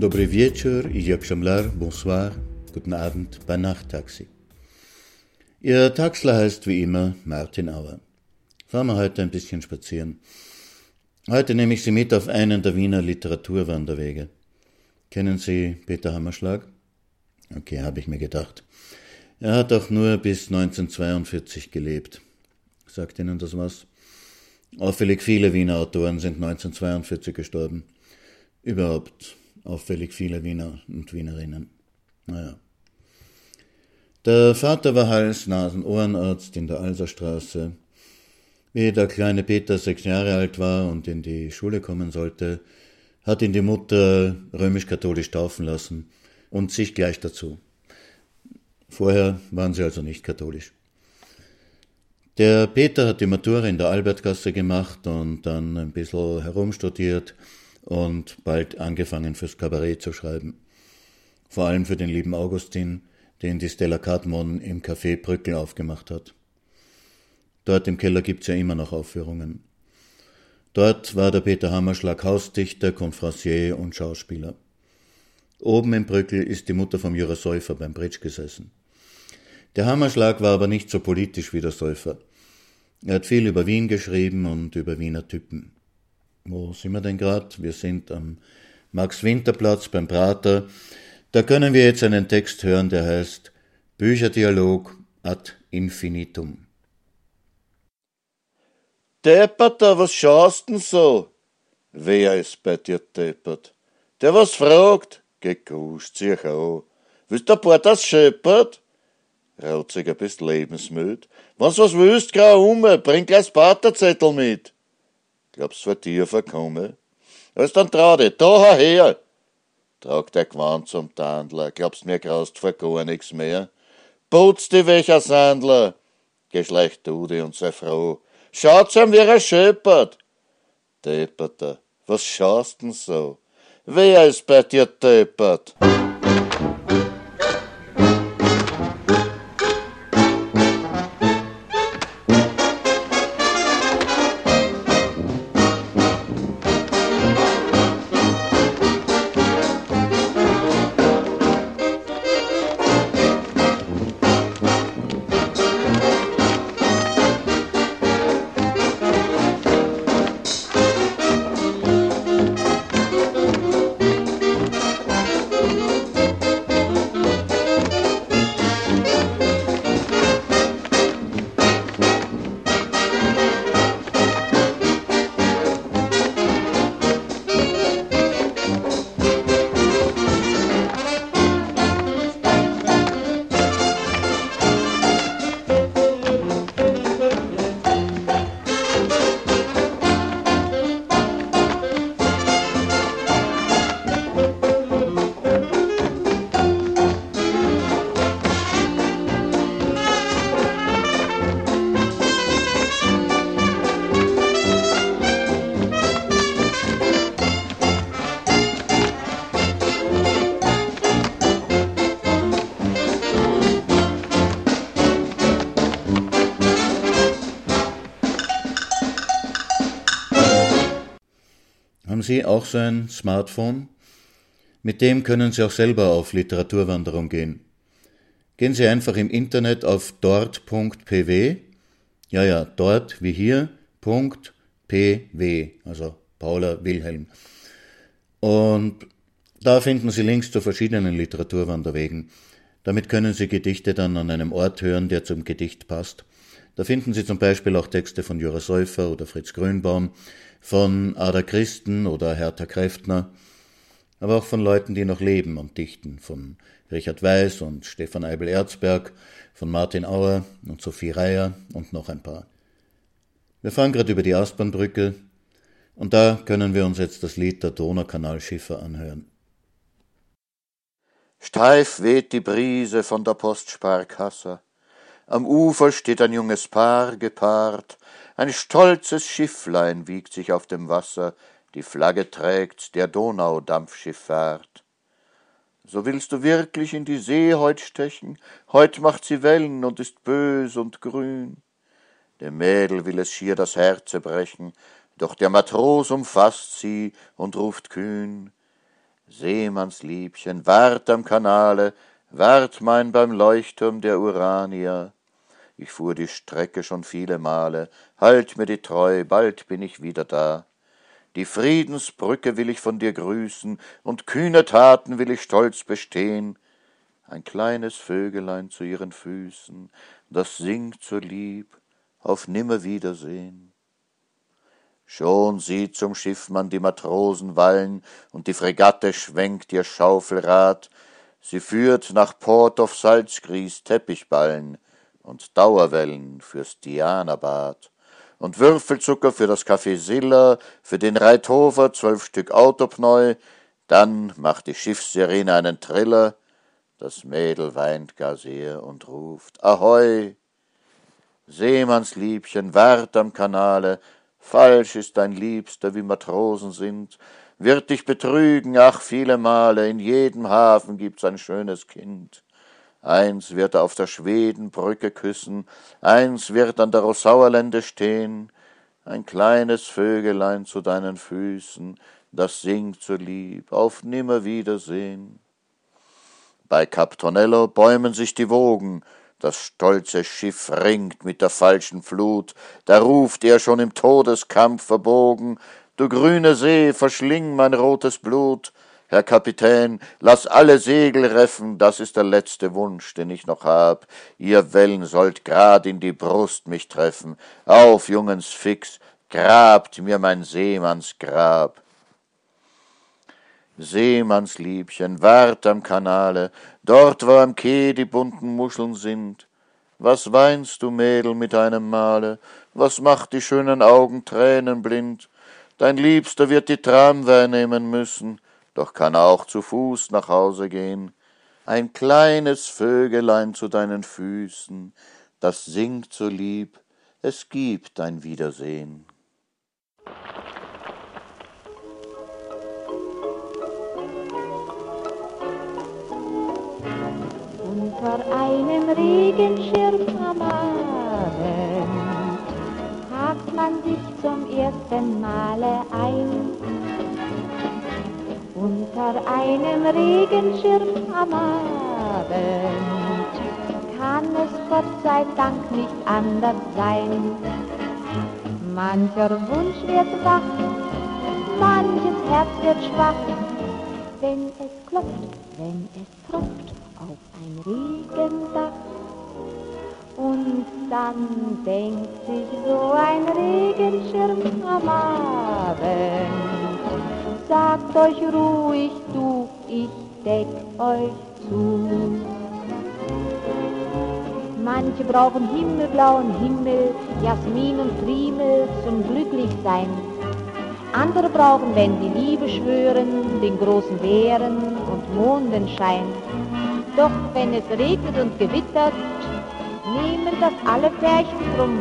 Dobry wieczór, Ijakşamlar, bonsoir, guten Abend bei Nachttaxi. Ihr Taxler heißt wie immer Martin Auer. Fahren wir heute ein bisschen spazieren. Heute nehme ich Sie mit auf einen der Wiener Literaturwanderwege. Kennen Sie Peter Hammerschlag? Okay, habe ich mir gedacht. Er hat auch nur bis 1942 gelebt. Sagt Ihnen das was? Auffällig viele Wiener Autoren sind 1942 gestorben. Überhaupt auffällig viele Wiener und Wienerinnen. Naja. Der Vater war Hals-, Nasen-, Ohrenarzt in der Alserstraße. Wie der kleine Peter sechs Jahre alt war und in die Schule kommen sollte, hat ihn die Mutter römisch-katholisch taufen lassen und sich gleich dazu. Vorher waren sie also nicht katholisch. Der Peter hat die Matura in der Albertgasse gemacht und dann ein bisschen herumstudiert und bald angefangen fürs Kabarett zu schreiben. Vor allem für den lieben Augustin, den die Stella Cadmon im Café Brückel aufgemacht hat. Dort im Keller gibt's ja immer noch Aufführungen. Dort war der Peter Hammerschlag Hausdichter, Confrancier und Schauspieler. Oben im Brückel ist die Mutter vom Jura Säufer beim Bridge gesessen. Der Hammerschlag war aber nicht so politisch wie der Säufer. Er hat viel über Wien geschrieben und über Wiener Typen. Wo sind wir denn gerade? Wir sind am Max-Winter-Platz beim Prater. Da können wir jetzt einen Text hören, der heißt Bücherdialog ad infinitum. Depperter, was schaust denn so? Wer ist bei dir deppert? Der was fragt? Gekuscht sich an. Willst du ein paar das scheppert? Rauziger bist lebensmüd. Wenn's was willst, grau um, bring gleich Paterzettel mit. Glaubst du, dir verkomme? Als dann trau dich, da her! Trag der Gewand zum Tandler, glaubst mir graust vor gar nix mehr? Putz die welcher Sandler! Geschlecht du dich und sei froh. Schaut's ihm, wie er schöpert! Depperter, was schaust denn so? Wer ist bei dir deppert? Auch ein Smartphone? Mit dem können Sie auch selber auf Literaturwanderung gehen. Gehen Sie einfach im Internet auf dort.pw. Ja, ja, dort wie hier, PW, also Paula Wilhelm. Und da finden Sie Links zu verschiedenen Literaturwanderwegen. Damit können Sie Gedichte dann an einem Ort hören, der zum Gedicht passt. Da finden Sie zum Beispiel auch Texte von Jura Säufer oder Fritz Grünbaum, von Ada Christen oder Hertha Kräftner, aber auch von Leuten, die noch leben und dichten, von Richard Weiß und Stefan Eibel-Erzberg, von Martin Auer und Sophie Reier und noch ein paar. Wir fahren gerade über die Aspernbrücke und da können wir uns jetzt das Lied der Donaukanalschiffer anhören. Steif weht die Brise von der Postsparkasse. Am Ufer steht ein junges Paar gepaart. Ein stolzes Schifflein wiegt sich auf dem Wasser. Die Flagge trägt der Donaudampfschifffahrt. So willst du wirklich in die See heut stechen? Heut macht sie Wellen und ist bös und grün. Dem Mädel will es schier das Herze brechen, doch der Matros umfasst sie und ruft kühn. Seemannsliebchen, wart am Kanale, wart mein beim Leuchtturm der Urania. Ich fuhr die Strecke schon viele Male, halt mir die Treu, bald bin ich wieder da. Die Friedensbrücke will ich von dir grüßen, und kühne Taten will ich stolz bestehen. Ein kleines Vögelein zu ihren Füßen, das singt so lieb, auf Nimmerwiedersehen. Schon sieht zum Schiffmann die Matrosen wallen, und die Fregatte schwenkt ihr Schaufelrad. Sie führt nach Port of Salzgries Teppichballen und Dauerwellen fürs Dianabad und Würfelzucker für das Café Silla, für den Reithofer zwölf Stück Autopneu, dann macht die Schiffssirene einen Triller, das Mädel weint gar sehr und ruft Ahoi! Seemannsliebchen, wart am Kanale, Falsch ist dein Liebster, wie Matrosen sind, wird dich betrügen, ach viele Male, in jedem Hafen gibt's ein schönes Kind. Eins wird er auf der Schwedenbrücke küssen, eins wird an der Rossauerlände stehen, ein kleines Vögelein zu deinen Füßen, das singt so lieb, auf Nimmerwiedersehen. Bei Cap Tonello bäumen sich die Wogen, das stolze Schiff ringt mit der falschen Flut, da ruft er schon im Todeskampf verbogen, du grüne See, verschling mein rotes Blut, Herr Kapitän, lass alle Segel reffen, das ist der letzte Wunsch, den ich noch hab. Ihr Wellen sollt grad in die Brust mich treffen. Auf, Jungens Fix, grabt mir mein Seemannsgrab. Seemannsliebchen, wart am Kanale, dort wo am Quai die bunten Muscheln sind. Was weinst du, Mädel, mit einem Male? Was macht die schönen Augen tränenblind? Dein Liebster wird die Tramweih nehmen müssen, doch kann auch zu Fuß nach Hause gehen. Ein kleines Vögelein zu deinen Füßen, das singt so lieb, es gibt ein Wiedersehen. Unter einem Regenschirm am Abend hakt man sich zum ersten Male ein. Unter einem Regenschirm am Abend kann es Gott sei Dank nicht anders sein. Mancher Wunsch wird wach, manches Herz wird schwach, wenn es klopft, wenn es tropft auf ein Regendach. Und dann denkt sich so ein Regenschirm am Abend, sagt euch ruhig du, ich deck euch zu. Manche brauchen himmelblauen Himmel, Jasmin und Primel zum Glücklichsein. Andere brauchen, wenn die Liebe schwören, den großen Bären und Mondenschein. Doch wenn es regnet und gewittert, nehmen das alle Pärchen drum.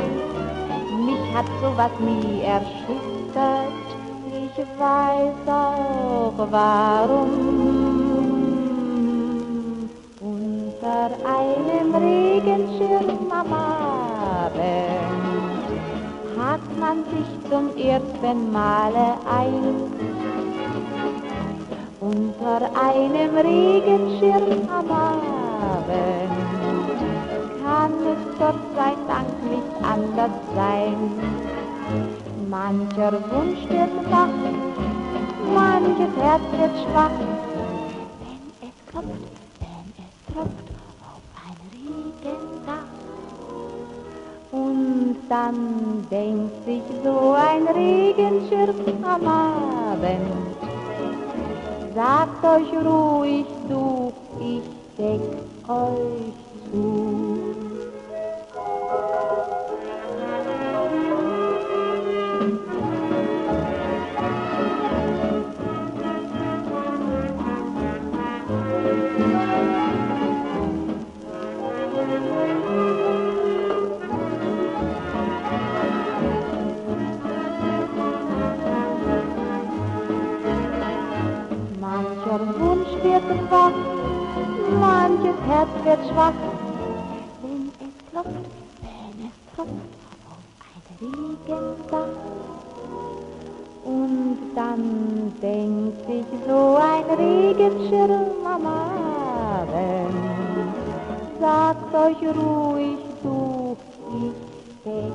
Mich hat sowas nie erschüttert, ich weiß auch warum. Unter einem Regenschirm am Abend hat man sich zum ersten Male ein. Unter einem Regenschirm am Abend kann es Gott sei Dank nicht anders sein. Mancher Wunsch wird wach, manches Herz wird schwach, wenn es klopft, wenn es tropft auf ein Regendach. Und dann denkt sich so ein Regenschirm am Abend, sagt euch ruhig zu, ich deck euch zu. Manches Herz wird schwach, wenn es klopft, wenn es tropft auf ein Regendach. Und dann denkt sich so ein Regenschirm am Abend, sagt euch ruhig zu, ich deck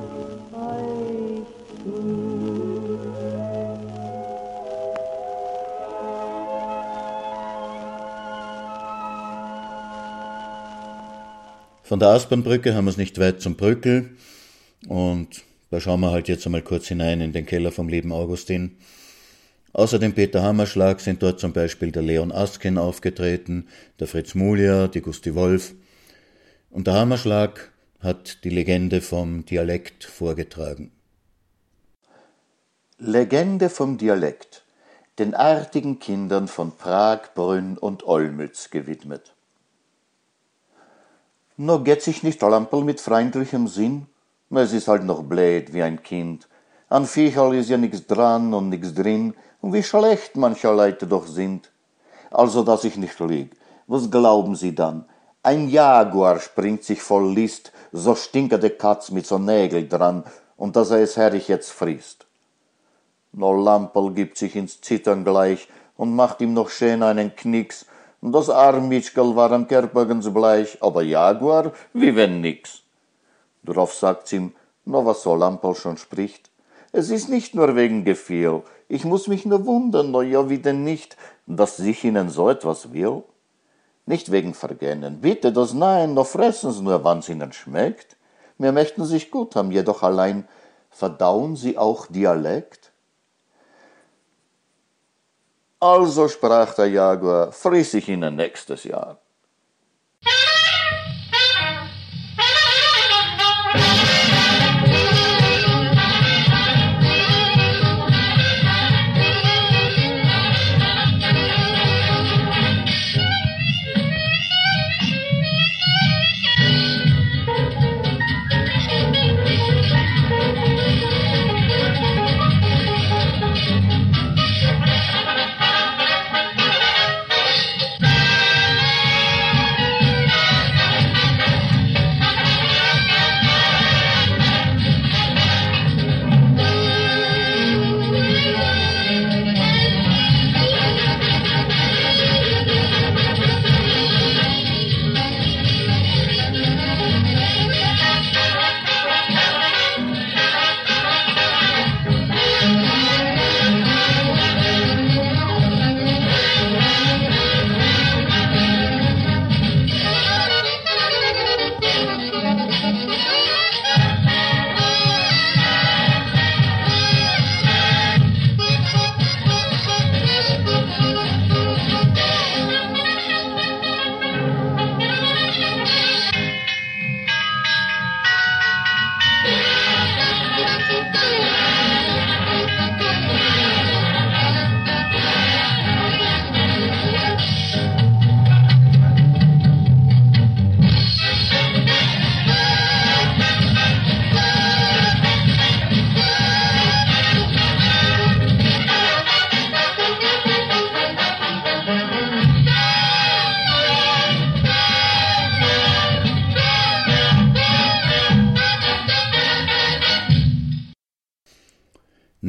euch zu. Von der Aspernbrücke haben wir es nicht weit zum Brückel und da schauen wir halt jetzt einmal kurz hinein in den Keller vom lieben Augustin. Außer dem Peter Hammerschlag sind dort zum Beispiel der Leon Askin aufgetreten, der Fritz Mulia, die Gusti Wolf. Und der Hammerschlag hat die Legende vom Dialekt vorgetragen. Legende vom Dialekt, den artigen Kindern von Prag, Brünn und Olmütz gewidmet. No geht sich nicht Lamperl mit freundlichem Sinn? Es ist halt noch blöd wie ein Kind. An Viecherl ist ja nix dran und nix drin, und wie schlecht mancher Leute doch sind. Also, dass ich nicht lieg. Was glauben Sie dann? Ein Jaguar springt sich voll List, so stinkende Katz mit so Nägel dran, und dass er es herrlich jetzt frisst. No Lamperl gibt sich ins Zittern gleich und macht ihm noch schön einen Knicks, das Armitschkel war am Körper ganz bleich, aber Jaguar, wie wenn nix. Darauf sagt's ihm, no was so Lampel schon spricht. Es ist nicht nur wegen Gefühl, ich muss mich nur wundern, no ja, wie denn nicht, dass sich ihnen so etwas will. Nicht wegen Vergännen, bitte das nein, no fressen's nur, wann's ihnen schmeckt. Wir möchten sich gut haben, jedoch allein verdauen sie auch Dialekt? Also sprach der Jaguar, friss ich Ihnen nächstes Jahr.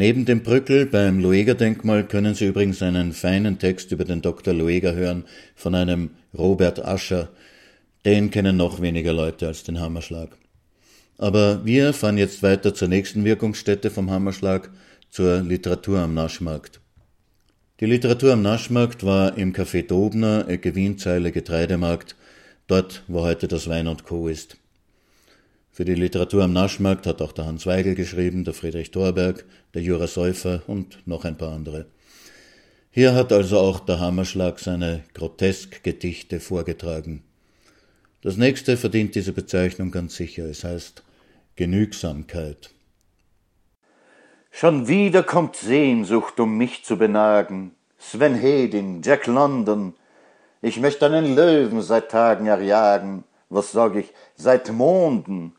Neben dem Brückel beim Lueger-Denkmal können Sie übrigens einen feinen Text über den Dr. Lueger hören von einem Robert Ascher. Den kennen noch weniger Leute als den Hammerschlag. Aber wir fahren jetzt weiter zur nächsten Wirkungsstätte vom Hammerschlag, zur Literatur am Naschmarkt. Die Literatur am Naschmarkt war im Café Dobner, Ecke Wienzeile Getreidemarkt, dort, wo heute das Wein und Co. ist. Für die Literatur am Naschmarkt hat auch der Hans Weigel geschrieben, der Friedrich Thorberg, der Jura Säufer und noch ein paar andere. Hier hat also auch der Hammerschlag seine Grotesk-Gedichte vorgetragen. Das nächste verdient diese Bezeichnung ganz sicher. Es heißt Genügsamkeit. Schon wieder kommt Sehnsucht, um mich zu benagen. Sven Hedin, Jack London. Ich möchte einen Löwen seit Tagen erjagen. Was sag ich? Seit Monden.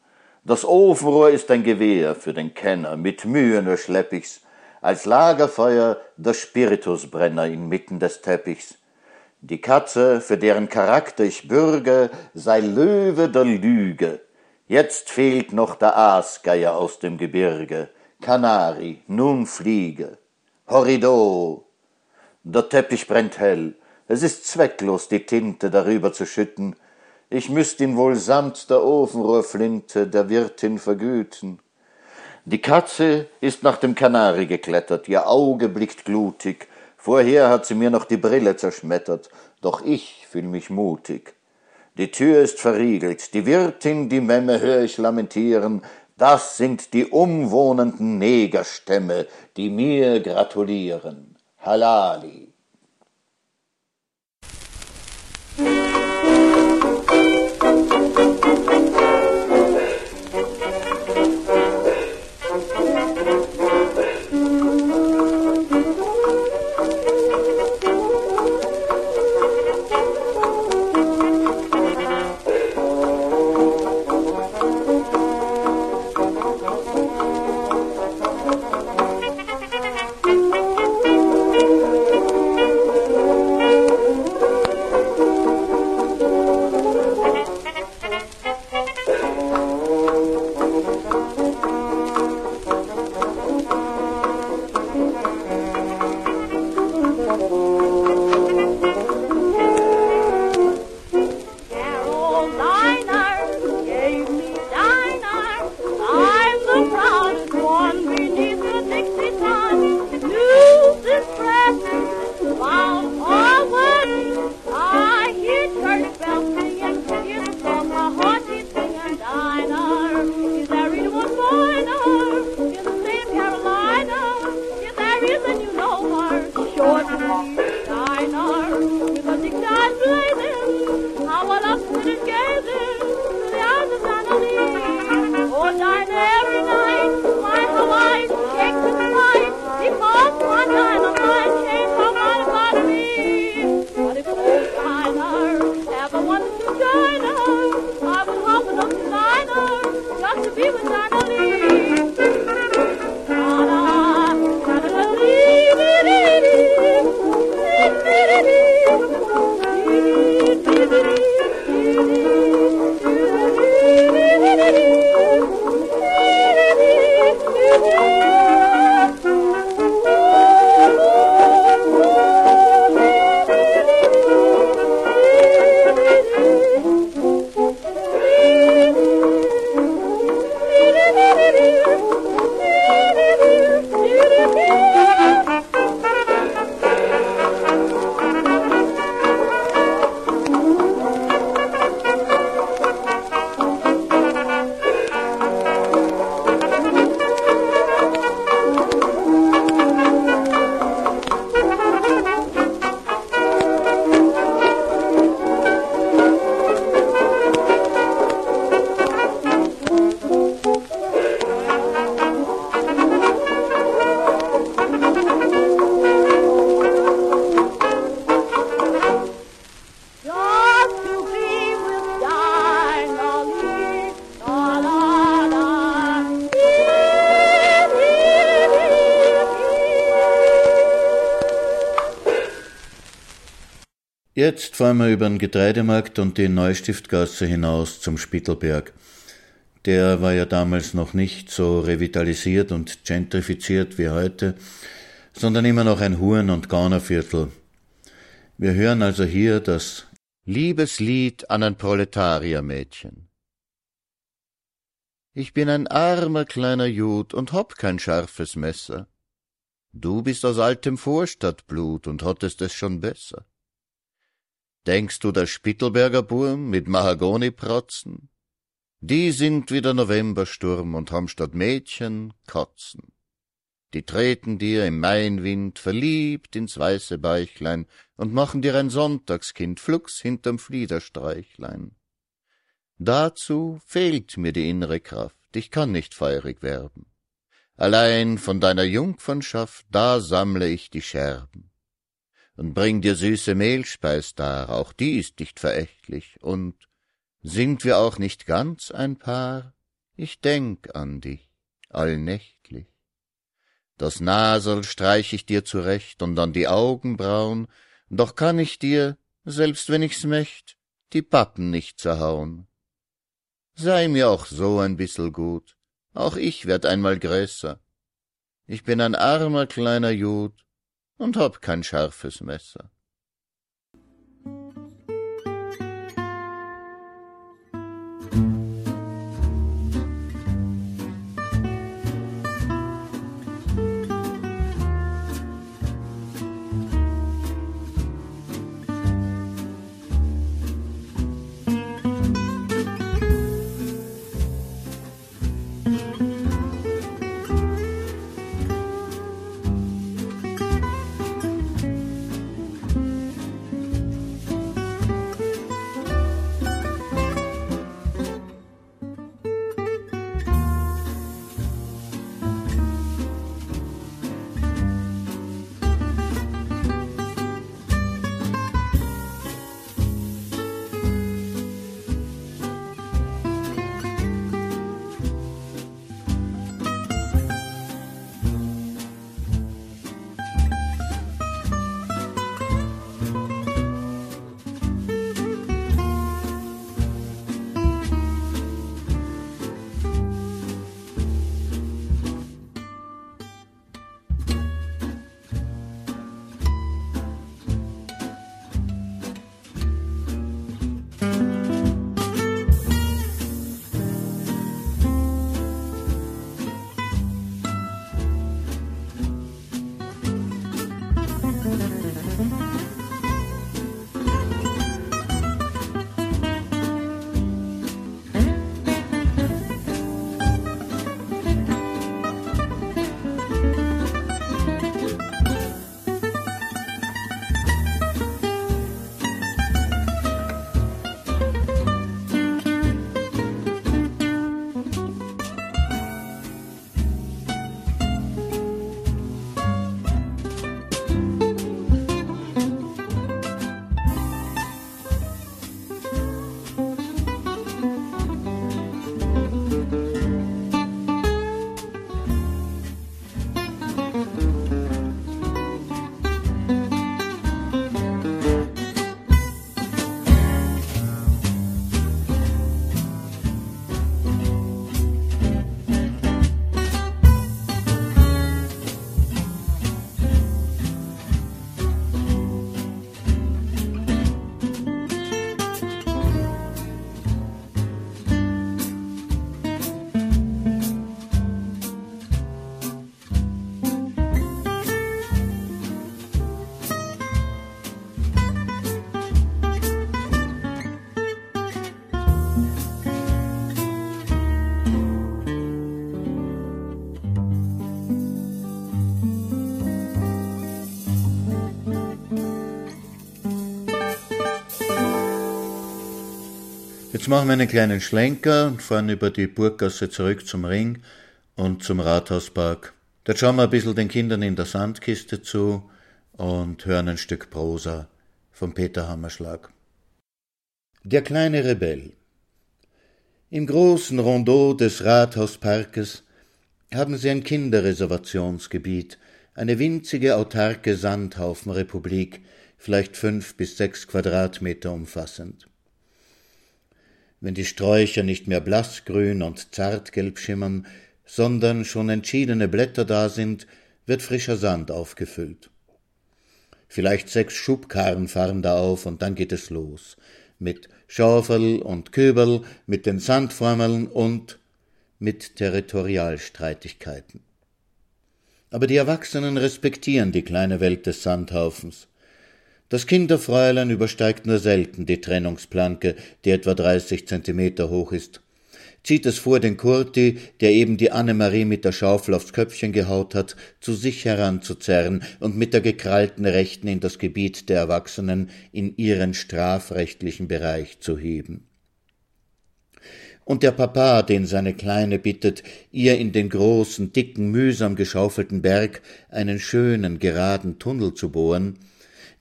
Das Ofenrohr ist ein Gewehr für den Kenner, mit Mühe nur schlepp ich's, als Lagerfeuer der Spiritusbrenner inmitten des Teppichs. Die Katze, für deren Charakter ich bürge, sei Löwe der Lüge. Jetzt fehlt noch der Aasgeier aus dem Gebirge. Kanari, nun fliege. Horrido! Der Teppich brennt hell. Es ist zwecklos, die Tinte darüber zu schütten ich müßt ihn wohl samt der Ofenrohrflinte der Wirtin vergüten. Die Katze ist nach dem Kanari geklettert, ihr Auge blickt glutig, vorher hat sie mir noch die Brille zerschmettert, doch ich fühl mich mutig. Die Tür ist verriegelt, die Wirtin, die Memme hör ich lamentieren, das sind die umwohnenden Negerstämme, die mir gratulieren. Halali. Jetzt fahren wir über den Getreidemarkt und die Neustiftgasse hinaus zum Spittelberg. der war ja damals noch nicht so revitalisiert und gentrifiziert wie heute, sondern immer noch ein Huren- und Gaunerviertel. Wir hören also hier das Liebeslied an ein Proletariermädchen. Ich bin ein armer kleiner Jud und hab kein scharfes Messer. Du bist aus altem Vorstadtblut und hattest es schon besser. Denkst du, der Spittelberger Burm mit Mahagonipratzen? Die sind wie der Novembersturm und haben statt Mädchen Katzen. Die treten dir im Mainwind verliebt ins weiße Bäuchlein und machen dir ein Sonntagskind flugs hinterm Fliederstreichlein. Dazu fehlt mir die innere Kraft, ich kann nicht feurig werben. Allein von deiner Jungfernschaft, da sammle ich die Scherben. Und bring dir süße Mehlspeis dar, auch die ist nicht verächtlich, und sind wir auch nicht ganz ein Paar? Ich denk an dich allnächtlich. Das Nasel streich ich dir zurecht und an die Augenbrauen, doch kann ich dir, selbst wenn ich's möcht, die Pappen nicht zerhauen sei mir auch so ein bissel gut, auch ich werd einmal größer. Ich bin ein armer kleiner Jud und hab kein scharfes Messer. Jetzt machen wir einen kleinen Schlenker und fahren über die Burggasse zurück zum Ring und zum Rathauspark. Dort schauen wir ein bisschen den Kindern in der Sandkiste zu und hören ein Stück Prosa von Peter Hammerschlag. Der kleine Rebell. Im großen Rondeau des Rathausparkes haben sie ein Kinderreservationsgebiet, eine winzige autarke Sandhaufenrepublik, vielleicht fünf bis sechs Quadratmeter umfassend. Wenn die Sträucher nicht mehr blassgrün und zartgelb schimmern, sondern schon entschiedene Blätter da sind, wird frischer Sand aufgefüllt. Vielleicht sechs Schubkarren fahren da auf und dann geht es los. Mit Schaufel und Köberl, mit den Sandformeln und mit Territorialstreitigkeiten. Aber die Erwachsenen respektieren die kleine Welt des Sandhaufens. Das Kinderfräulein übersteigt nur selten die Trennungsplanke, die etwa dreißig Zentimeter hoch ist. Zieht es vor, den Kurti, der eben die Annemarie mit der Schaufel aufs Köpfchen gehaut hat, zu sich heranzuzerren und mit der gekrallten Rechten in das Gebiet der Erwachsenen in ihren strafrechtlichen Bereich zu heben. Und der Papa, den seine Kleine bittet, ihr in den großen, dicken, mühsam geschaufelten Berg einen schönen, geraden Tunnel zu bohren,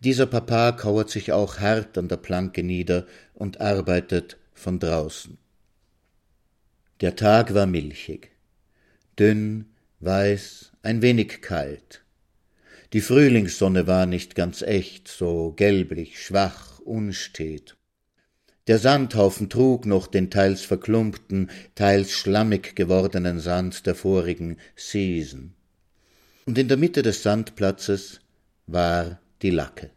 dieser Papa kauert sich auch hart an der Planke nieder und arbeitet von draußen. Der Tag war milchig, dünn, weiß, ein wenig kalt. Die Frühlingssonne war nicht ganz echt, so gelblich, schwach, unstet. Der Sandhaufen trug noch den teils verklumpten, teils schlammig gewordenen Sand der vorigen Season. Und in der Mitte des Sandplatzes war die Lacke.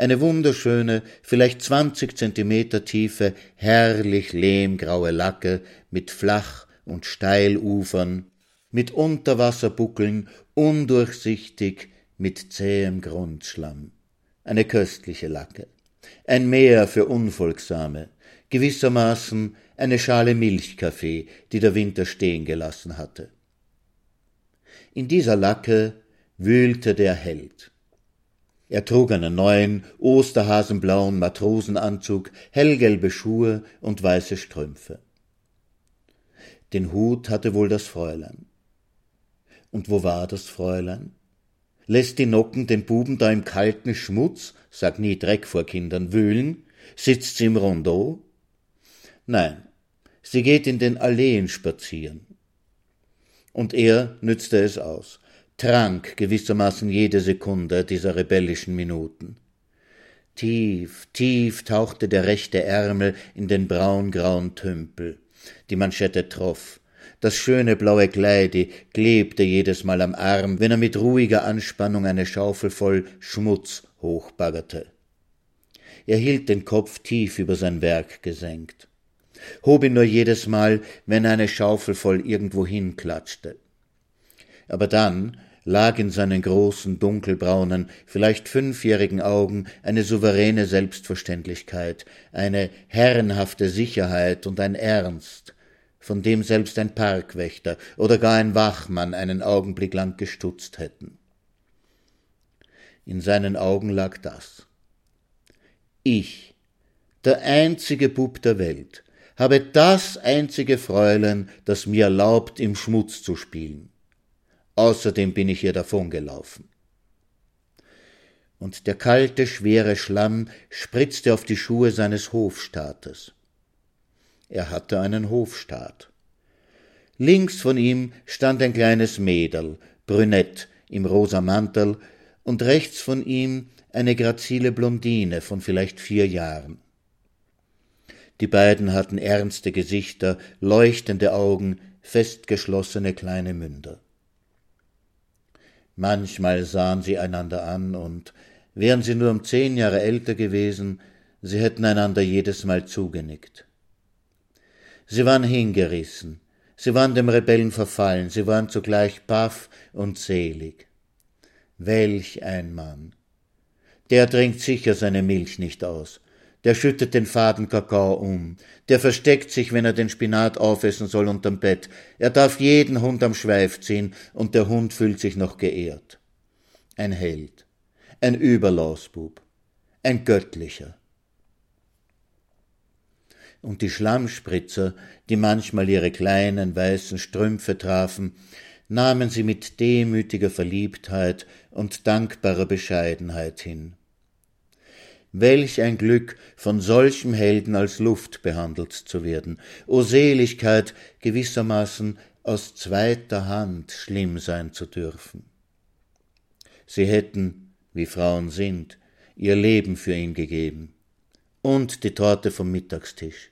Eine wunderschöne, vielleicht zwanzig Zentimeter tiefe, herrlich lehmgraue Lacke mit Flach- und Steilufern, mit Unterwasserbuckeln, undurchsichtig, mit zähem Grundschlamm. Eine köstliche Lacke. Ein Meer für Unfolgsame, gewissermaßen eine Schale Milchkaffee, die der Winter stehen gelassen hatte. In dieser Lacke wühlte der Held. Er trug einen neuen, osterhasenblauen Matrosenanzug, hellgelbe Schuhe und weiße Strümpfe. Den Hut hatte wohl das Fräulein. Und wo war das Fräulein? Lässt die Nocken den Buben da im kalten Schmutz, sag nie Dreck vor Kindern, wühlen? Sitzt sie im Rondeau? Nein, sie geht in den Alleen spazieren. Und er nützte es aus trank gewissermaßen jede Sekunde dieser rebellischen Minuten. Tief, tief tauchte der rechte Ärmel in den braungrauen Tümpel. Die Manschette troff. Das schöne blaue Kleidi klebte jedes Mal am Arm, wenn er mit ruhiger Anspannung eine Schaufel voll Schmutz hochbaggerte. Er hielt den Kopf tief über sein Werk gesenkt, hob ihn nur jedes Mal, wenn eine Schaufel voll irgendwo hinklatschte. Aber dann, lag in seinen großen, dunkelbraunen, vielleicht fünfjährigen Augen eine souveräne Selbstverständlichkeit, eine herrenhafte Sicherheit und ein Ernst, von dem selbst ein Parkwächter oder gar ein Wachmann einen Augenblick lang gestutzt hätten. In seinen Augen lag das. Ich, der einzige Bub der Welt, habe das einzige Fräulein, das mir erlaubt, im Schmutz zu spielen. Außerdem bin ich ihr davongelaufen. Und der kalte, schwere Schlamm spritzte auf die Schuhe seines Hofstaates. Er hatte einen Hofstaat. Links von ihm stand ein kleines Mädel, brünett, im rosa Mantel, und rechts von ihm eine grazile Blondine von vielleicht vier Jahren. Die beiden hatten ernste Gesichter, leuchtende Augen, festgeschlossene kleine Münder. Manchmal sahen sie einander an, und wären sie nur um zehn Jahre älter gewesen, sie hätten einander jedes Mal zugenickt. Sie waren hingerissen, sie waren dem Rebellen verfallen, sie waren zugleich baff und selig. Welch ein Mann! Der trinkt sicher seine Milch nicht aus, der schüttet den faden Kakao um, der versteckt sich, wenn er den Spinat aufessen soll, unterm Bett, er darf jeden Hund am Schweif ziehen, und der Hund fühlt sich noch geehrt. Ein Held, ein Überlausbub, ein göttlicher. Und die Schlammspritzer, die manchmal ihre kleinen weißen Strümpfe trafen, nahmen sie mit demütiger Verliebtheit und dankbarer Bescheidenheit hin. Welch ein Glück, von solchem Helden als Luft behandelt zu werden. O Seligkeit, gewissermaßen aus zweiter Hand schlimm sein zu dürfen. Sie hätten, wie Frauen sind, ihr Leben für ihn gegeben. Und die Torte vom Mittagstisch.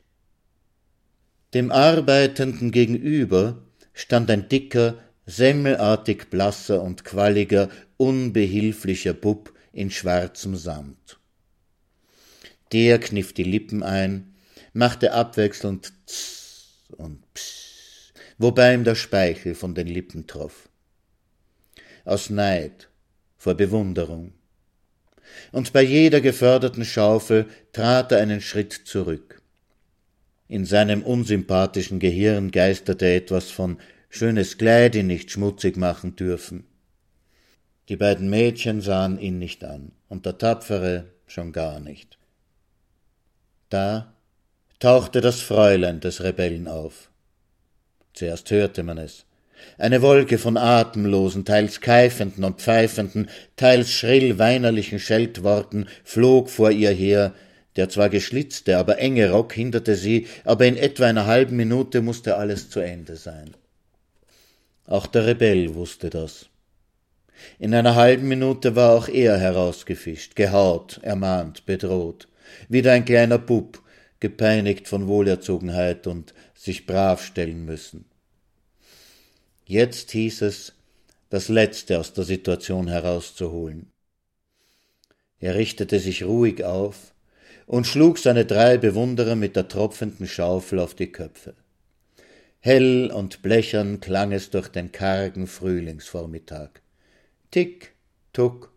Dem Arbeitenden gegenüber stand ein dicker, semmelartig blasser und qualliger, unbehilflicher Bub in schwarzem Samt. Der kniff die Lippen ein, machte abwechselnd Tss und Pss, wobei ihm der Speichel von den Lippen troff. Aus Neid, vor Bewunderung. Und bei jeder geförderten Schaufel trat er einen Schritt zurück. In seinem unsympathischen Gehirn geisterte etwas von schönes Kleid ihn nicht schmutzig machen dürfen. Die beiden Mädchen sahen ihn nicht an, und der Tapfere schon gar nicht. Da tauchte das Fräulein des Rebellen auf. Zuerst hörte man es. Eine Wolke von atemlosen, teils keifenden und pfeifenden, teils schrill weinerlichen Scheltworten flog vor ihr her, der zwar geschlitzte, aber enge Rock hinderte sie, aber in etwa einer halben Minute musste alles zu Ende sein. Auch der Rebell wusste das. In einer halben Minute war auch er herausgefischt, gehaut, ermahnt, bedroht, wieder ein kleiner Bub, gepeinigt von Wohlerzogenheit und sich brav stellen müssen. Jetzt hieß es, das Letzte aus der Situation herauszuholen. Er richtete sich ruhig auf und schlug seine drei Bewunderer mit der tropfenden Schaufel auf die Köpfe. Hell und blechern klang es durch den kargen Frühlingsvormittag. Tick, tuck.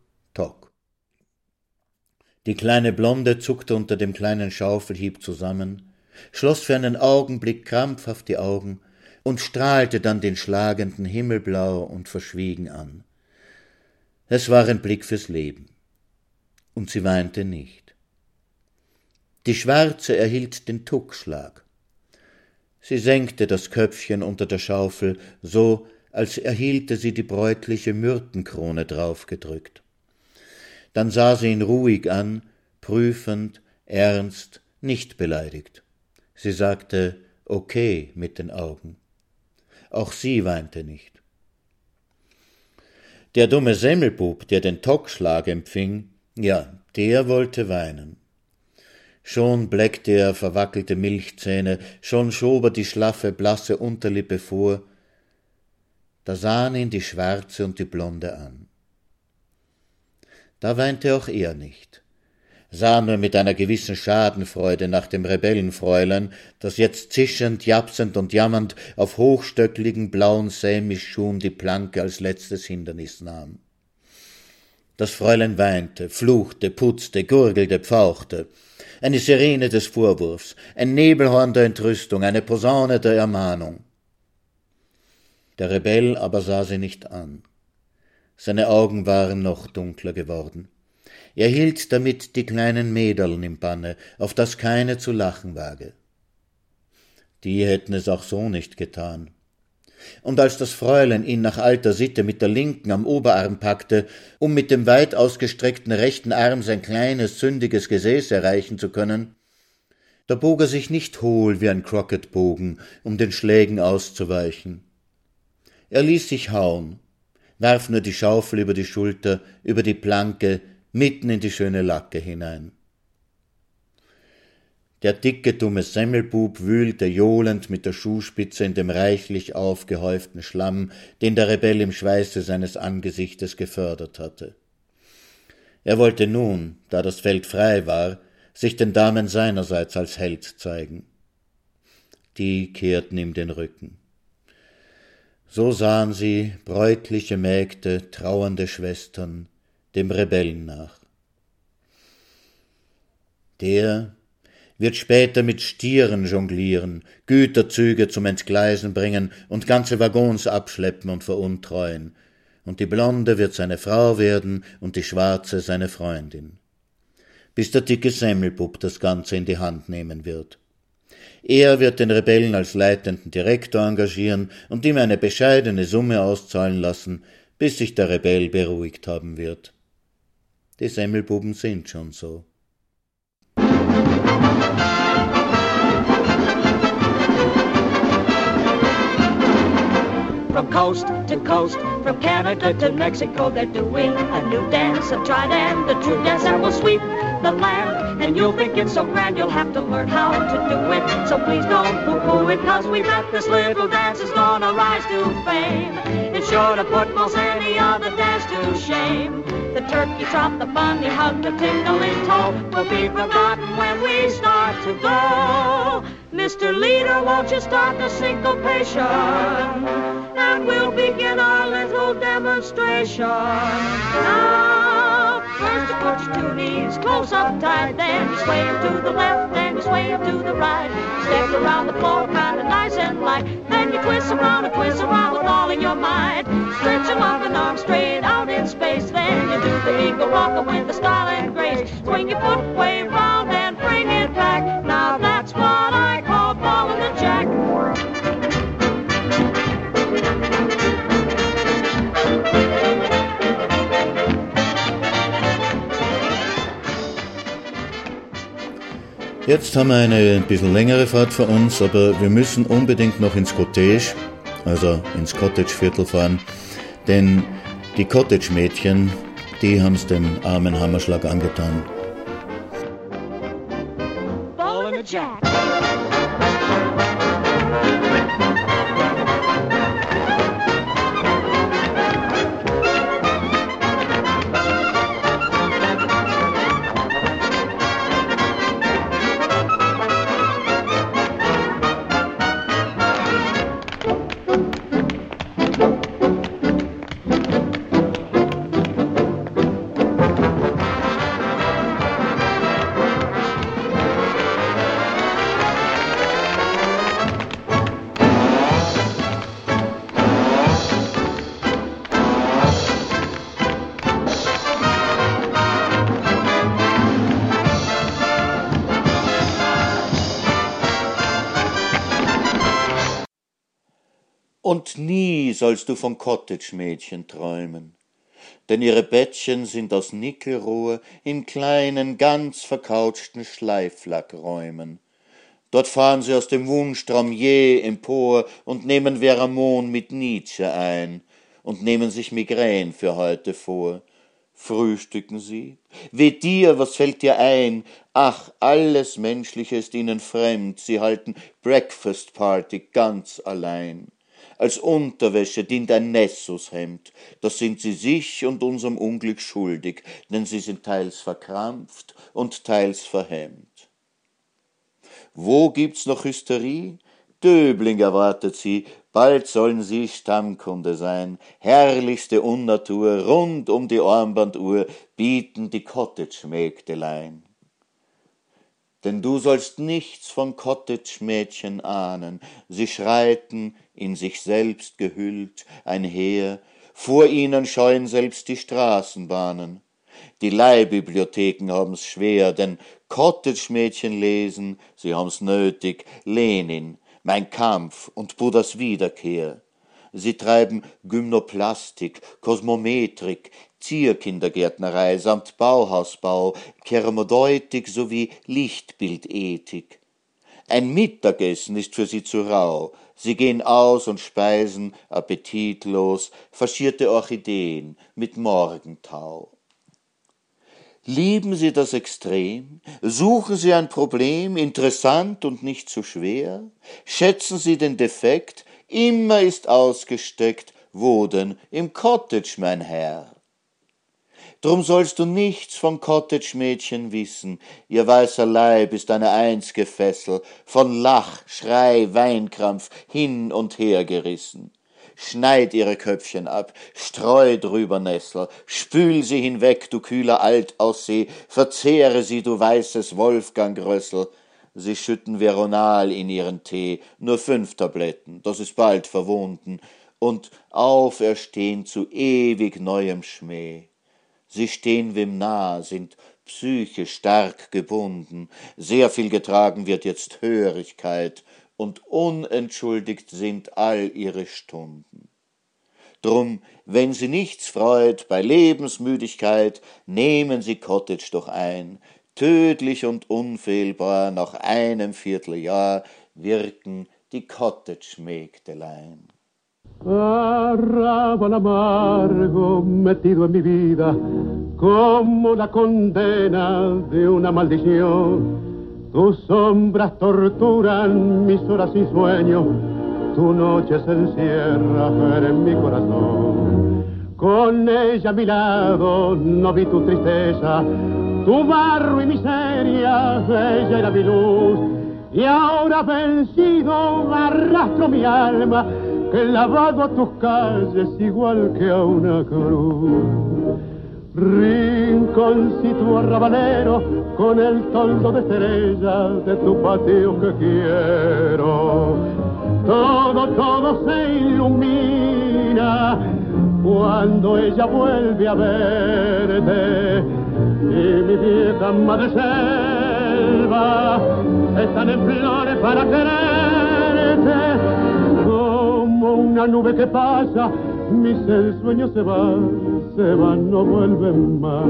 Die kleine Blonde zuckte unter dem kleinen Schaufelhieb zusammen, schloss für einen Augenblick krampfhaft die Augen und strahlte dann den schlagenden Himmelblau und verschwiegen an. Es war ein Blick fürs Leben. Und sie weinte nicht. Die Schwarze erhielt den Tuckschlag. Sie senkte das Köpfchen unter der Schaufel, so als erhielte sie die bräutliche Myrtenkrone draufgedrückt. Dann sah sie ihn ruhig an, prüfend, ernst, nicht beleidigt. Sie sagte okay mit den Augen. Auch sie weinte nicht. Der dumme Semmelbub, der den Tockschlag empfing, ja, der wollte weinen. Schon bleckte er verwackelte Milchzähne, schon schob er die schlaffe, blasse Unterlippe vor. Da sahen ihn die Schwarze und die Blonde an. Da weinte auch er nicht, sah nur mit einer gewissen Schadenfreude nach dem Rebellenfräulein, das jetzt zischend, japsend und jammernd auf hochstöckligen blauen Sämischschuhen die Planke als letztes Hindernis nahm. Das Fräulein weinte, fluchte, putzte, gurgelte, pfauchte eine Sirene des Vorwurfs, ein Nebelhorn der Entrüstung, eine Posaune der Ermahnung. Der Rebell aber sah sie nicht an. Seine Augen waren noch dunkler geworden. Er hielt damit die kleinen Mäderln im Banne, auf das keine zu lachen wage. Die hätten es auch so nicht getan und als das Fräulein ihn nach alter Sitte mit der linken am Oberarm packte, um mit dem weit ausgestreckten rechten Arm sein kleines, sündiges Gesäß erreichen zu können, da bog er sich nicht hohl wie ein Crocketbogen, um den Schlägen auszuweichen. Er ließ sich hauen, warf nur die Schaufel über die Schulter, über die Planke, mitten in die schöne Lacke hinein. Der dicke, dumme Semmelbub wühlte johlend mit der Schuhspitze in dem reichlich aufgehäuften Schlamm, den der Rebell im Schweiße seines Angesichtes gefördert hatte. Er wollte nun, da das Feld frei war, sich den Damen seinerseits als Held zeigen. Die kehrten ihm den Rücken. So sahen sie, bräutliche Mägde, trauernde Schwestern, dem Rebellen nach. Der, wird später mit Stieren jonglieren, Güterzüge zum Entgleisen bringen und ganze Waggons abschleppen und veruntreuen. Und die Blonde wird seine Frau werden und die Schwarze seine Freundin. Bis der dicke Semmelbub das Ganze in die Hand nehmen wird. Er wird den Rebellen als leitenden Direktor engagieren und ihm eine bescheidene Summe auszahlen lassen, bis sich der Rebell beruhigt haben wird. Die Semmelbuben sind schon so. From coast to coast, from Canada to Mexico, they're doing a new dance, a tried a true dance that will sweep the land. And you'll think it's so grand you'll have to learn how to do it. So please don't poo-poo it, cause we bet this little dance is gonna rise to fame. It's sure to put most any other dance to shame. The turkey trot, the bunny hug, the tingling toe will be forgotten when we start to go. Mr. Leader, won't you start the syncopation? And we'll begin our little demonstration. Now, your two knees close up tight, then you sway to the left, then you sway to the right. Step around the floor kinda nice and light, then you twist around and twist around with all of your might. Stretch your loving arm straight out in space, then you do the eagle rocker with the style and grace. Swing your foot way Jetzt haben wir eine ein bisschen längere Fahrt vor uns, aber wir müssen unbedingt noch ins Cottage, also ins Cottage-Viertel fahren, denn die Cottage-Mädchen, die haben's dem armen Hammerschlag angetan. Ball the jack. Sollst du von Cottage-Mädchen träumen, denn ihre Bettchen sind aus Nickelrohr in kleinen, ganz verkautschten Schleiflackräumen. Dort fahren sie aus dem Wunschtraum je empor und nehmen Veramon mit Nietzsche ein und nehmen sich Migrän für heute vor. Frühstücken sie? Weh dir, was fällt dir ein? Ach, alles Menschliche ist ihnen fremd, sie halten Breakfast Party ganz allein. Als Unterwäsche dient ein Nessushemd, das sind sie sich und unserem Unglück schuldig, denn sie sind teils verkrampft und teils verhemmt. Wo gibt's noch Hysterie? Döbling erwartet sie, bald sollen sie Stammkunde sein. Herrlichste Unnatur, rund um die Armbanduhr bieten die Cottage-Mägdelein. Denn du sollst nichts von Cottage-Mädchen ahnen, sie schreiten, in sich selbst gehüllt, einher, vor ihnen scheuen selbst die Straßenbahnen. Die Leihbibliotheken haben's schwer, denn Cottage-Mädchen lesen, sie haben's nötig, Lenin, Mein Kampf und Buddhas Wiederkehr. Sie treiben Gymnoplastik, Kosmometrik, Zierkindergärtnerei samt Bauhausbau, Thermodeutik sowie Lichtbildethik. Ein Mittagessen ist für sie zu rau. Sie gehen aus und speisen appetitlos faschierte Orchideen mit Morgentau. Lieben Sie das Extrem? Suchen Sie ein Problem, interessant und nicht zu schwer? Schätzen Sie den Defekt? Immer ist ausgesteckt, wo denn? Im Cottage, mein Herr. Drum sollst du nichts von Cottage-Mädchen wissen, ihr weißer Leib ist eine einzge Fessel, von Lach, Schrei, Weinkrampf hin und her gerissen. Schneid ihre Köpfchen ab, streu drüber Nessel, spül sie hinweg, du kühler Altaussee, verzehre sie, du weißes Wolfgangrössel. Sie schütten Veronal in ihren Tee, nur fünf Tabletten, das ist bald verwunden, und auferstehn zu ewig neuem Schmäh. Sie stehen wem nah, sind psychisch stark gebunden, sehr viel getragen wird jetzt Hörigkeit, und unentschuldigt sind all ihre Stunden. Drum, wenn sie nichts freut bei Lebensmüdigkeit, nehmen sie Cottage doch ein, tödlich und unfehlbar nach einem Vierteljahr wirken die Cottage-Mägdelein. Arrabal amargo metido en mi vida como la condena de una maldición. Tus sombras torturan mis horas y sueños, tu noche se encierra en mi corazón. Con ella a mi lado no vi tu tristeza, tu barro y miseria, ella era mi luz. Y ahora vencido arrastro mi alma, clavado a tus calles igual que a una cruz. Rinconcito arrabalero con el toldo de estrella de tu patio que quiero. Todo, todo se ilumina cuando ella vuelve a verte y mi vieja madre selva están en flores para quererte una nube que pasa mis sueños se van se van no vuelven más.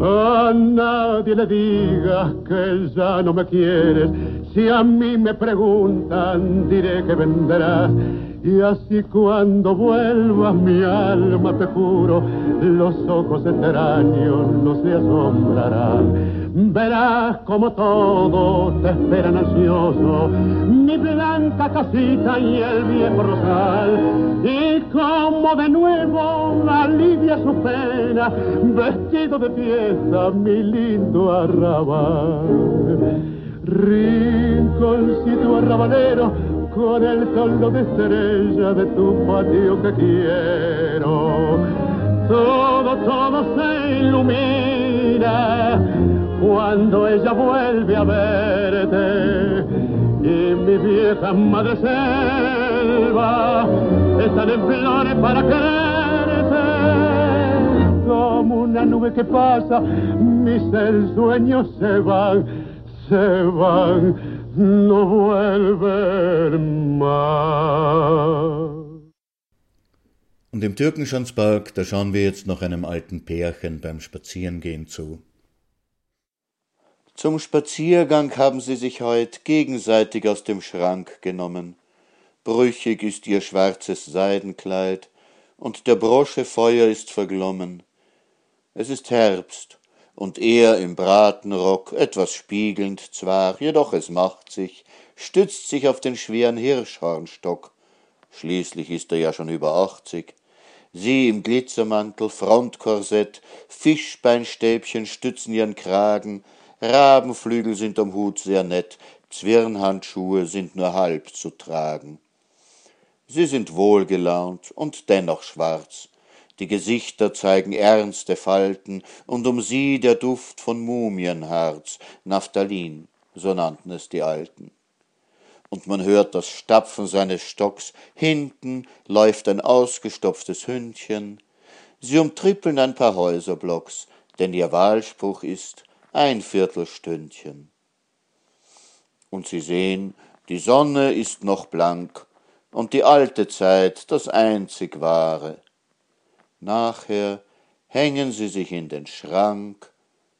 A nadie le digas que ya no me quieres. Si a mí me preguntan diré que vendrás y así cuando vuelvas mi alma te juro, los ojos extraños no se asombrarán. Verás como todo te esperan ansioso, mi blanca casita y el viejo rosal. Y como de nuevo alivia su pena, vestido de fiesta mi lindo arrabal. Rinconcito arrabalero, con el sol de estrella de tu patio que quiero. Todo, todo se ilumina cuando ella vuelve a verte. Y mi vieja madre selva están en flores para quererte. Como una nube que pasa, mis sueños se van, se van no vuelven más. Und im Türkenschanzpark, da schauen wir jetzt noch einem alten Pärchen beim Spazierengehen zu. Zum Spaziergang haben sie sich heut gegenseitig aus dem Schrank genommen. Brüchig ist ihr schwarzes Seidenkleid, und der Brosche Feuer ist verglommen. Es ist Herbst, und er im Bratenrock, etwas spiegelnd zwar, jedoch es macht sich, stützt sich auf den schweren Hirschhornstock. Schließlich ist er ja schon über achtzig. Sie im Glitzermantel, Frontkorsett, Fischbeinstäbchen stützen ihren Kragen, Rabenflügel sind am Hut sehr nett, Zwirnhandschuhe sind nur halb zu tragen. Sie sind wohlgelaunt und dennoch schwarz, die Gesichter zeigen ernste Falten, und um sie der Duft von Mumienharz, Naphthalin, so nannten es die Alten. Und man hört das Stapfen seines Stocks, hinten läuft ein ausgestopftes Hündchen. Sie umtrippeln ein paar Häuserblocks, denn ihr Wahlspruch ist ein Viertelstündchen. Und sie sehen, die Sonne ist noch blank und die alte Zeit das einzig wahre. Nachher hängen sie sich in den Schrank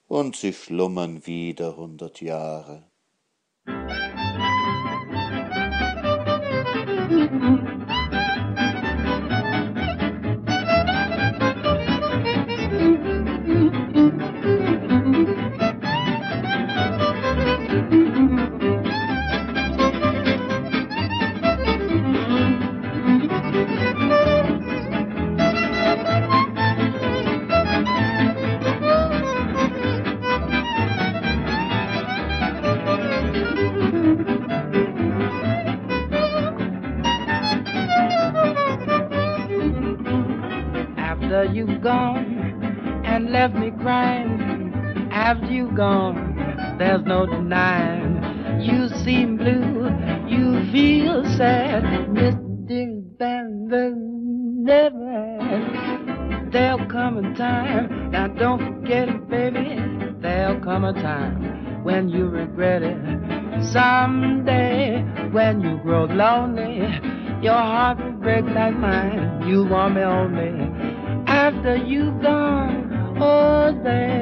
und sie schlummern wieder hundert Jahre. Gone, and left me crying. After you've gone, there's no denying. You seem blue, you feel sad, Mr. Van never. There'll come a time, now don't forget it, baby. There'll come a time when you regret it. Someday, when you grow lonely, your heart will break like mine. You want me only after you've gone. Oh, there's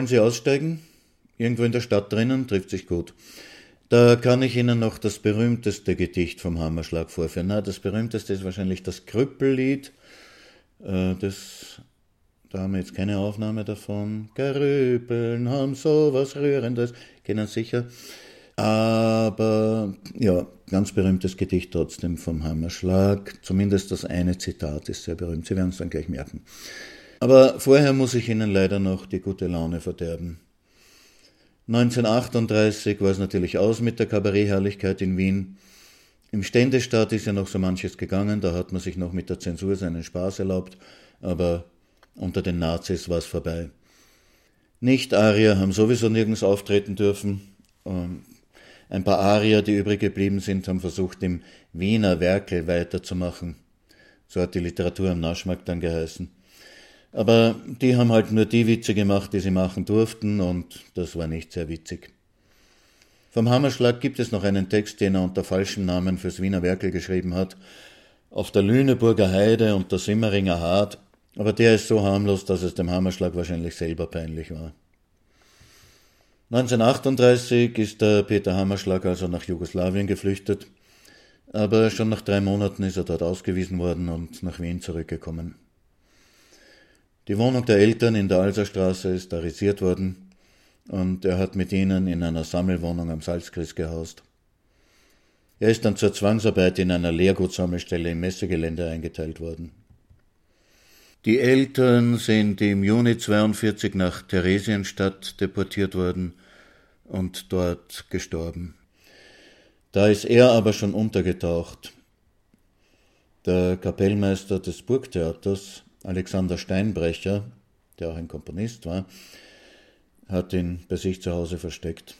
wollen Sie aussteigen? Irgendwo in der Stadt drinnen, trifft sich gut. Da kann ich Ihnen noch das berühmteste Gedicht vom Hammerschlag vorführen. Na, das berühmteste ist wahrscheinlich das Krüppellied. Äh, das, da haben wir jetzt keine Aufnahme davon. Gerüpeln haben so was Rührendes. Kennen sicher. Aber ja, ganz berühmtes Gedicht trotzdem vom Hammerschlag. Zumindest das eine Zitat ist sehr berühmt. Sie werden es dann gleich merken. Aber vorher muss ich Ihnen leider noch die gute Laune verderben. 1938 war es natürlich aus mit der Kabarettherrlichkeit in Wien. Im Ständestaat ist ja noch so manches gegangen, da hat man sich noch mit der Zensur seinen Spaß erlaubt, aber unter den Nazis war es vorbei. Nicht-Arier haben sowieso nirgends auftreten dürfen. Ähm, ein paar Arier, die übrig geblieben sind, haben versucht, im Wiener Werkel weiterzumachen. So hat die Literatur am Naschmarkt dann geheißen. Aber die haben halt nur die Witze gemacht, die sie machen durften, und das war nicht sehr witzig. Vom Hammerschlag gibt es noch einen Text, den er unter falschem Namen fürs Wiener Werkel geschrieben hat, auf der Lüneburger Heide und der Simmeringer Hart, aber der ist so harmlos, dass es dem Hammerschlag wahrscheinlich selber peinlich war. 1938 ist der Peter Hammerschlag also nach Jugoslawien geflüchtet, aber schon nach drei Monaten ist er dort ausgewiesen worden und nach Wien zurückgekommen. Die Wohnung der Eltern in der Alserstraße ist arisiert worden und er hat mit ihnen in einer Sammelwohnung am Salzkreis gehaust. Er ist dann zur Zwangsarbeit in einer Lehrgutsammelstelle im Messegelände eingeteilt worden. Die Eltern sind im Juni 42 nach Theresienstadt deportiert worden und dort gestorben. Da ist er aber schon untergetaucht. Der Kapellmeister des Burgtheaters Alexander Steinbrecher, der auch ein Komponist war, hat ihn bei sich zu Hause versteckt.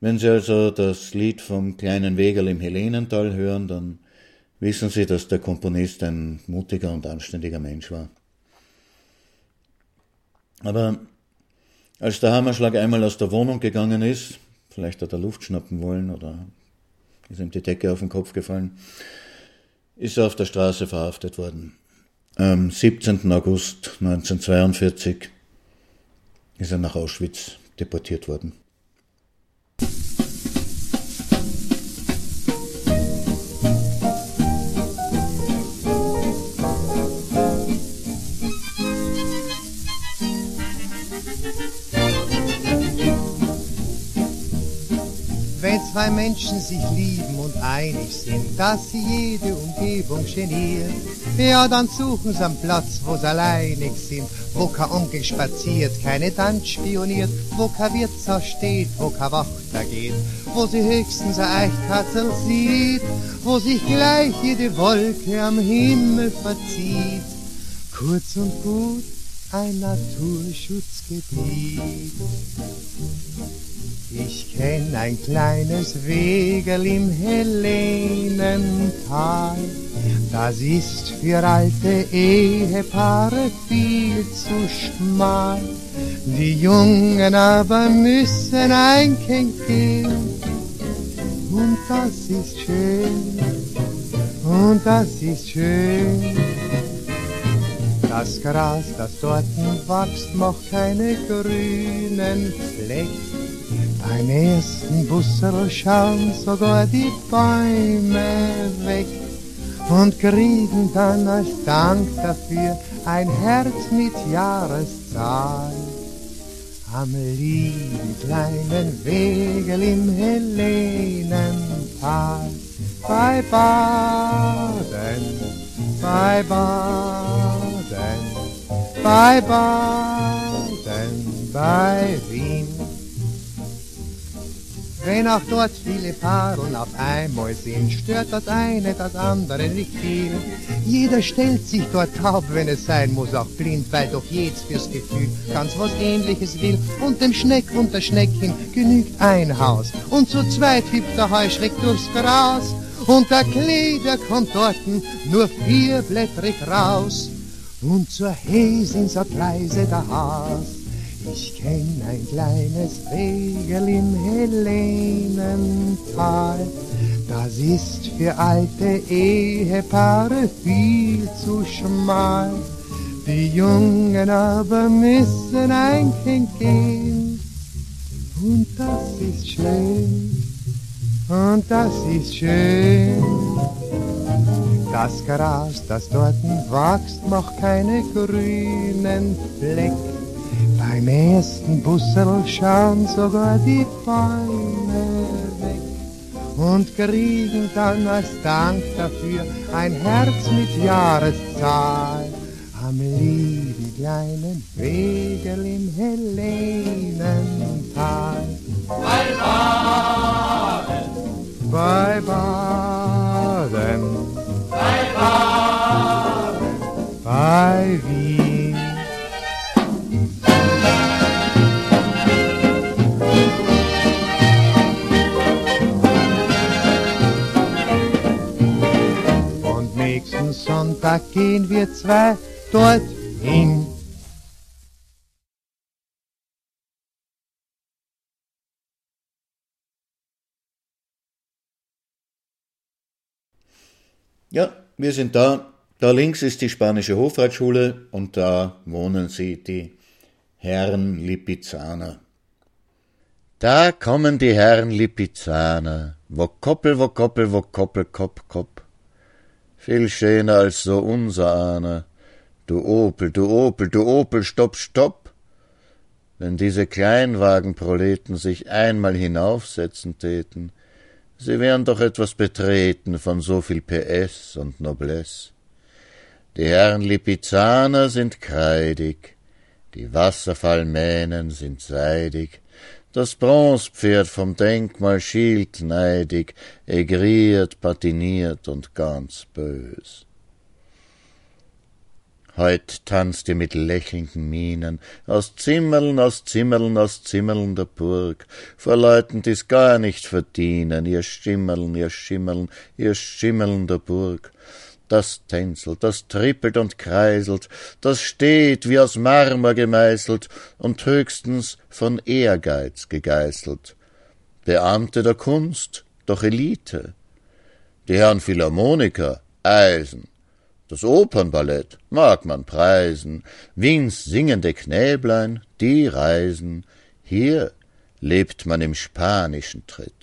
Wenn Sie also das Lied vom kleinen Wegerl im Helenental hören, dann wissen Sie, dass der Komponist ein mutiger und anständiger Mensch war. Aber als der Hammerschlag einmal aus der Wohnung gegangen ist, vielleicht hat er Luft schnappen wollen oder ist ihm die Decke auf den Kopf gefallen, ist er auf der Straße verhaftet worden. Am 17. August 1942 ist er nach Auschwitz deportiert worden. Zwei Menschen sich lieben und einig sind, dass sie jede Umgebung genieren, ja, dann suchen sie einen Platz, wo sie alleinig sind, wo kein Onkel spaziert, keine Tante spioniert, wo kein Wirtshaus steht, wo kein Wachter geht, wo sie höchstens ein Eichkatzel sieht, wo sich gleich jede Wolke am Himmel verzieht. Kurz und gut ein Naturschutzgebiet. Ich kenn ein kleines Wegel im Helenental. Das ist für alte Ehepaare viel zu schmal. Die Jungen aber müssen ein Kind gehen. Und das ist schön, und das ist schön. Das Gras, das dort wächst, macht keine grünen Flecken. Beim ersten Busserl schauen sogar die Bäume weg und kriegen dann als Dank dafür ein Herz mit Jahreszahl. Am lieben kleinen Wegel im Helenental bei Baden, bei Baden, bei Baden, bei Wien. Wenn auch dort viele Paaren auf einmal sind, stört das eine das andere nicht viel. Jeder stellt sich dort taub, wenn es sein muss, auch blind, weil doch jedes fürs Gefühl ganz was ähnliches will. Und dem Schneck und der Schneckin genügt ein Haus. Und zu zweit hüpft der Heuschreck durchs Gras. Und der Klee, der kommt dorten nur vierblättrig raus. Und zur Häsin sagt leise der Haas. Ich kenn ein kleines Wegel im Helenental, das ist für alte Ehepaare viel zu schmal. Die Jungen aber müssen ein Kind gehen. Und das ist schön, und das ist schön. Das Gras, das dort wächst, macht keine grünen Fleck. Beim ersten Bussel schauen sogar die Bäume weg. Und kriegen dann als Dank dafür ein Herz mit Jahreszahl. Am die kleinen Wegel im Helenental. Bei Baden, bei Baden, bei Baden, bei Wien. Nächsten Sonntag gehen wir zwei dorthin. Ja, wir sind da. Da links ist die spanische Hofreitschule und da wohnen sie, die Herren Lipizzaner. Da kommen die Herren Lipizzaner, wo Koppel, wo Koppel, wo Koppel, Kopp, Kopp. Viel schöner als so unser Ahner. Du Opel, du Opel, du Opel, stopp, stopp. Wenn diese Kleinwagenproleten sich einmal hinaufsetzen täten, sie wären doch etwas betreten von so viel PS und Noblesse. Die Herren Lipizzaner sind kreidig, die Wasserfallmähnen sind seidig, das Bronzepferd vom Denkmal schielt neidig, egriert, patiniert und ganz bös. Heut tanzt ihr mit lächelnden Mienen, aus Zimmerln, aus Zimmerln, aus Zimmerln der Burg, vor Leuten, die's gar nicht verdienen, ihr Schimmerln, ihr Schimmerln, ihr Schimmerln der Burg. Das tänzelt, das trippelt und kreiselt, das steht wie aus Marmor gemeißelt und höchstens von Ehrgeiz gegeißelt. Beamte der Kunst, doch Elite. Die Herren Philharmoniker, Eisen. Das Opernballett mag man preisen, Wiens singende Knäblein, die reisen, hier lebt man im spanischen Tritt.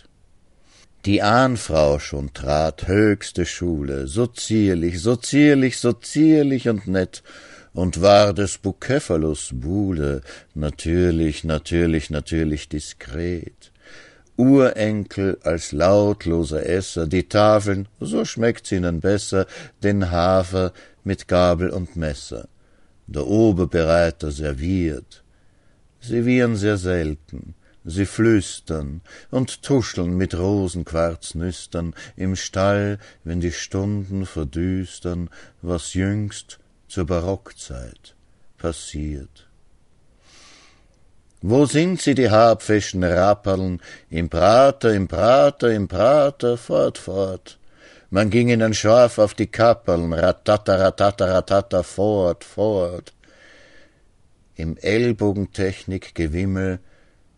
Die Ahnfrau schon trat höchste Schule, so zierlich, so zierlich, so zierlich und nett, und war des Bucephalus Buhle, natürlich, natürlich, natürlich diskret. Urenkel als lautloser Esser, die Tafeln, so schmeckt's ihnen besser, den Hafer mit Gabel und Messer. Der Oberbereiter serviert. Sie wiehern sehr selten, sie flüstern und tuscheln mit Rosenquarznüstern im Stall, wenn die Stunden verdüstern, was jüngst zur Barockzeit passiert. Wo sind sie, die habfischen Rapperln? Im Prater, im Prater, im Prater, fort, fort. Man ging ihnen scharf auf die Kappeln, ratata, ratata, ratata, fort, fort. Im Ellbogentechnik-Gewimmel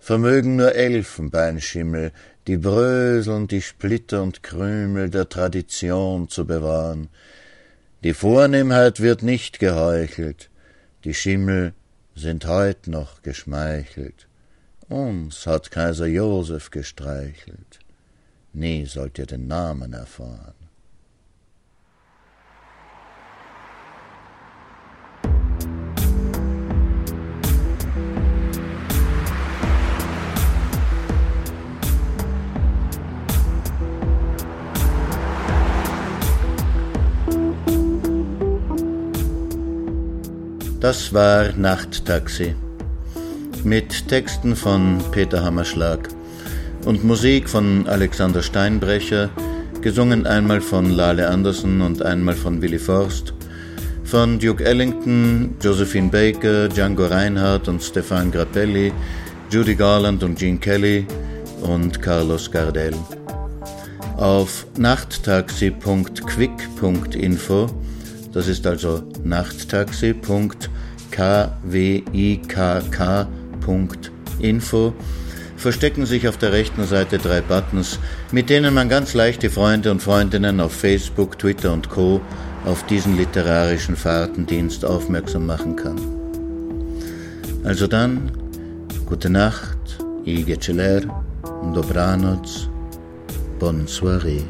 vermögen nur Elfenbeinschimmel, die Bröseln, die Splitter und Krümel der Tradition zu bewahren. Die Vornehmheit wird nicht geheuchelt, die Schimmel sind heut noch geschmeichelt. Uns hat Kaiser Josef gestreichelt. Nie sollt ihr den Namen erfahren. Das war Nachttaxi mit Texten von Peter Hammerschlag und Musik von Alexander Steinbrecher, gesungen einmal von Lale Anderson und einmal von Willy Forst, von Duke Ellington, Josephine Baker, Django Reinhardt und Stefan Grappelli, Judy Garland und Gene Kelly und Carlos Gardel. Auf nachttaxi.quick.info das ist also nachttaxi.kwikk.info. Verstecken sich auf der rechten Seite drei Buttons, mit denen man ganz leicht die Freunde und Freundinnen auf Facebook, Twitter und Co. auf diesen literarischen Fahrtendienst aufmerksam machen kann. Also dann, gute Nacht, i Geceler, Dobranoc, bonne soirée.